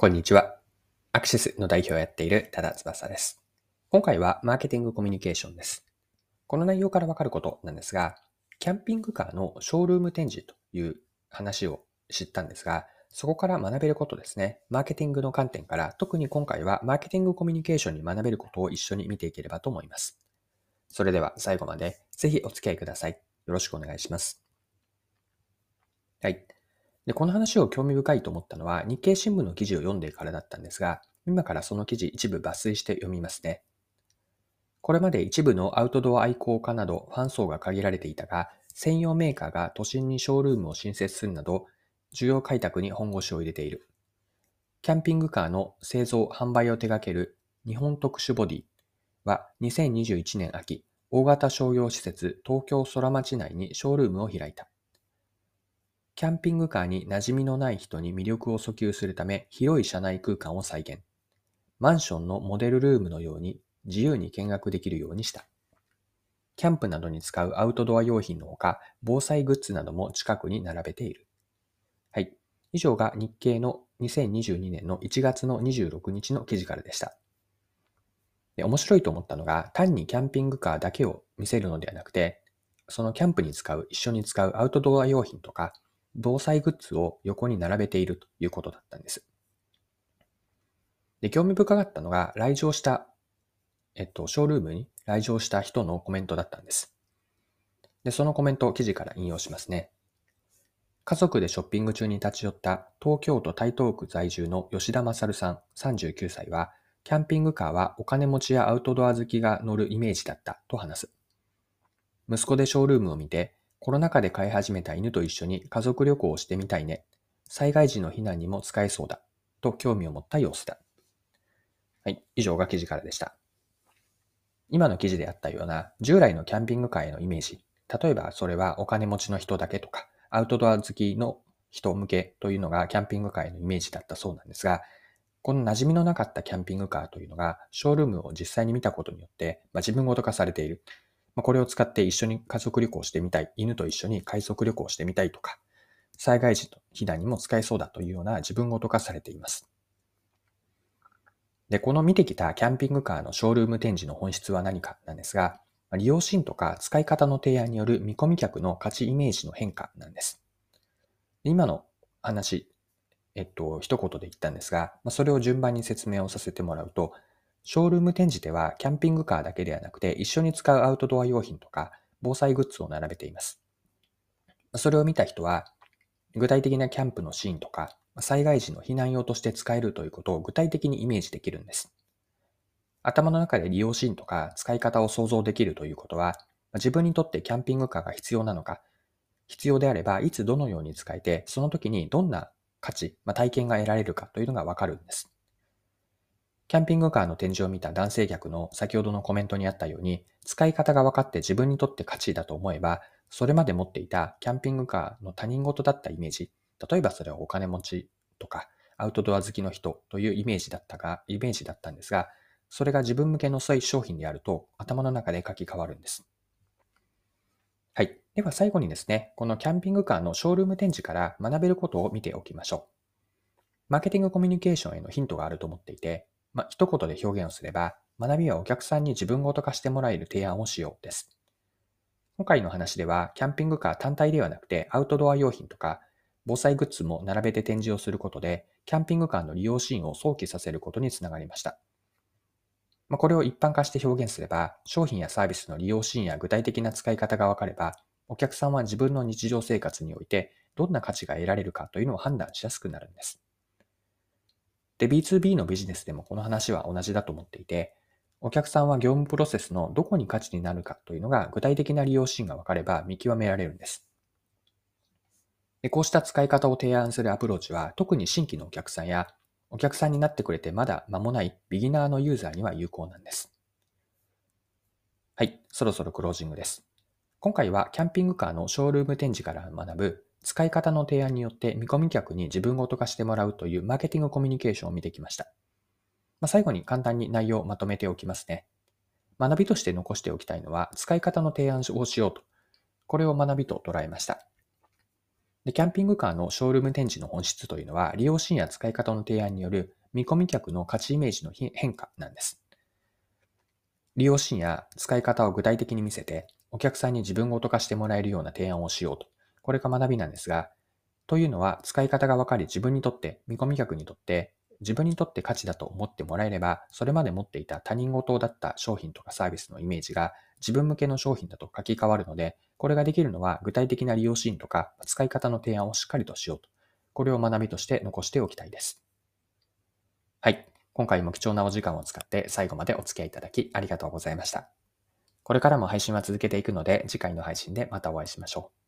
こんにちは。アクシスの代表をやっている多田翼です。今回はマーケティングコミュニケーションです。この内容からわかることなんですが、キャンピングカーのショールーム展示という話を知ったんですが、そこから学べることですね。マーケティングの観点から、特に今回はマーケティングコミュニケーションに学べることを一緒に見ていければと思います。それでは最後までぜひお付き合いください。よろしくお願いします。はい。で、この話を興味深いと思ったのは日経新聞の記事を読んでからだったんですが、今からその記事一部抜粋して読みますね。これまで一部のアウトドア愛好家などファン層が限られていたが、専用メーカーが都心にショールームを新設するなど、需要開拓に本腰を入れている。キャンピングカーの製造・販売を手掛ける日本特殊ボディは2021年秋、大型商業施設東京空町内にショールームを開いた。キャンピングカーに馴染みのない人に魅力を訴求するため広い車内空間を再現。マンションのモデルルームのように自由に見学できるようにした。キャンプなどに使うアウトドア用品のほか、防災グッズなども近くに並べている。はい。以上が日経の2022年の1月の26日の記事からでした。で面白いと思ったのが、単にキャンピングカーだけを見せるのではなくて、そのキャンプに使う、一緒に使うアウトドア用品とか、防災グッズを横に並べているということだったんです。で、興味深かったのが、来場した、えっと、ショールームに来場した人のコメントだったんです。で、そのコメントを記事から引用しますね。家族でショッピング中に立ち寄った東京都台東区在住の吉田勝さん39歳は、キャンピングカーはお金持ちやアウトドア好きが乗るイメージだったと話す。息子でショールームを見て、コロナ禍で飼い始めた犬と一緒に家族旅行をしてみたいね。災害時の避難にも使えそうだ。と興味を持った様子だ。はい。以上が記事からでした。今の記事であったような従来のキャンピングカーへのイメージ。例えばそれはお金持ちの人だけとか、アウトドア好きの人向けというのがキャンピングカーへのイメージだったそうなんですが、この馴染みのなかったキャンピングカーというのが、ショールームを実際に見たことによって、まあ、自分ごと化されている。ま、これを使って一緒に家族旅行してみたい、犬と一緒に海賊旅行してみたいとか、災害時と避難にも使えそうだというような自分ごと化されています。で、この見てきたキャンピングカーのショールーム展示の本質は何かなんですが、利用シーンとか使い方の提案による見込み客の価値イメージの変化なんです。今の話、えっと、一言で言ったんですが、それを順番に説明をさせてもらうと、ショールーム展示ではキャンピングカーだけではなくて一緒に使うアウトドア用品とか防災グッズを並べています。それを見た人は具体的なキャンプのシーンとか災害時の避難用として使えるということを具体的にイメージできるんです。頭の中で利用シーンとか使い方を想像できるということは自分にとってキャンピングカーが必要なのか、必要であればいつどのように使えて、その時にどんな価値、まあ、体験が得られるかというのがわかるんです。キャンピングカーの展示を見た男性客の先ほどのコメントにあったように、使い方が分かって自分にとって価値だと思えば、それまで持っていたキャンピングカーの他人事だったイメージ、例えばそれはお金持ちとか、アウトドア好きの人というイメージだったが、イメージだったんですが、それが自分向けのそうい商品であると、頭の中で書き換わるんです。はい。では最後にですね、このキャンピングカーのショールーム展示から学べることを見ておきましょう。マーケティングコミュニケーションへのヒントがあると思っていて、まあ、一言で表現をすれば、学びはお客さんに自分ごと化してもらえる提案をしようです。今回の話では、キャンピングカー単体ではなくて、アウトドア用品とか、防災グッズも並べて展示をすることで、キャンピングカーの利用シーンを想起させることにつながりました。まあ、これを一般化して表現すれば、商品やサービスの利用シーンや具体的な使い方が分かれば、お客さんは自分の日常生活においてどんな価値が得られるかというのを判断しやすくなるんです。で、B2B のビジネスでもこの話は同じだと思っていて、お客さんは業務プロセスのどこに価値になるかというのが具体的な利用シーンが分かれば見極められるんです。でこうした使い方を提案するアプローチは特に新規のお客さんやお客さんになってくれてまだ間もないビギナーのユーザーには有効なんです。はい、そろそろクロージングです。今回はキャンピングカーのショールーム展示から学ぶ使い方の提案によって見込み客に自分ごと化してもらうというマーケティングコミュニケーションを見てきました。まあ、最後に簡単に内容をまとめておきますね。学びとして残しておきたいのは使い方の提案をしようと。これを学びと捉えました。で、キャンピングカーのショールーム展示の本質というのは、利用シーンや使い方の提案による見込み客の価値イメージの変化なんです。利用シーンや使い方を具体的に見せて、お客さんに自分ごと化してもらえるような提案をしようと。これが学びなんですが、というのは使い方が分かり自分にとって、見込み客にとって自分にとって価値だと思ってもらえれば、それまで持っていた他人事だった商品とかサービスのイメージが自分向けの商品だと書き換わるので、これができるのは具体的な利用シーンとか使い方の提案をしっかりとしようと。これを学びとして残しておきたいです。はい。今回も貴重なお時間を使って最後までお付き合いいただきありがとうございました。これからも配信は続けていくので、次回の配信でまたお会いしましょう。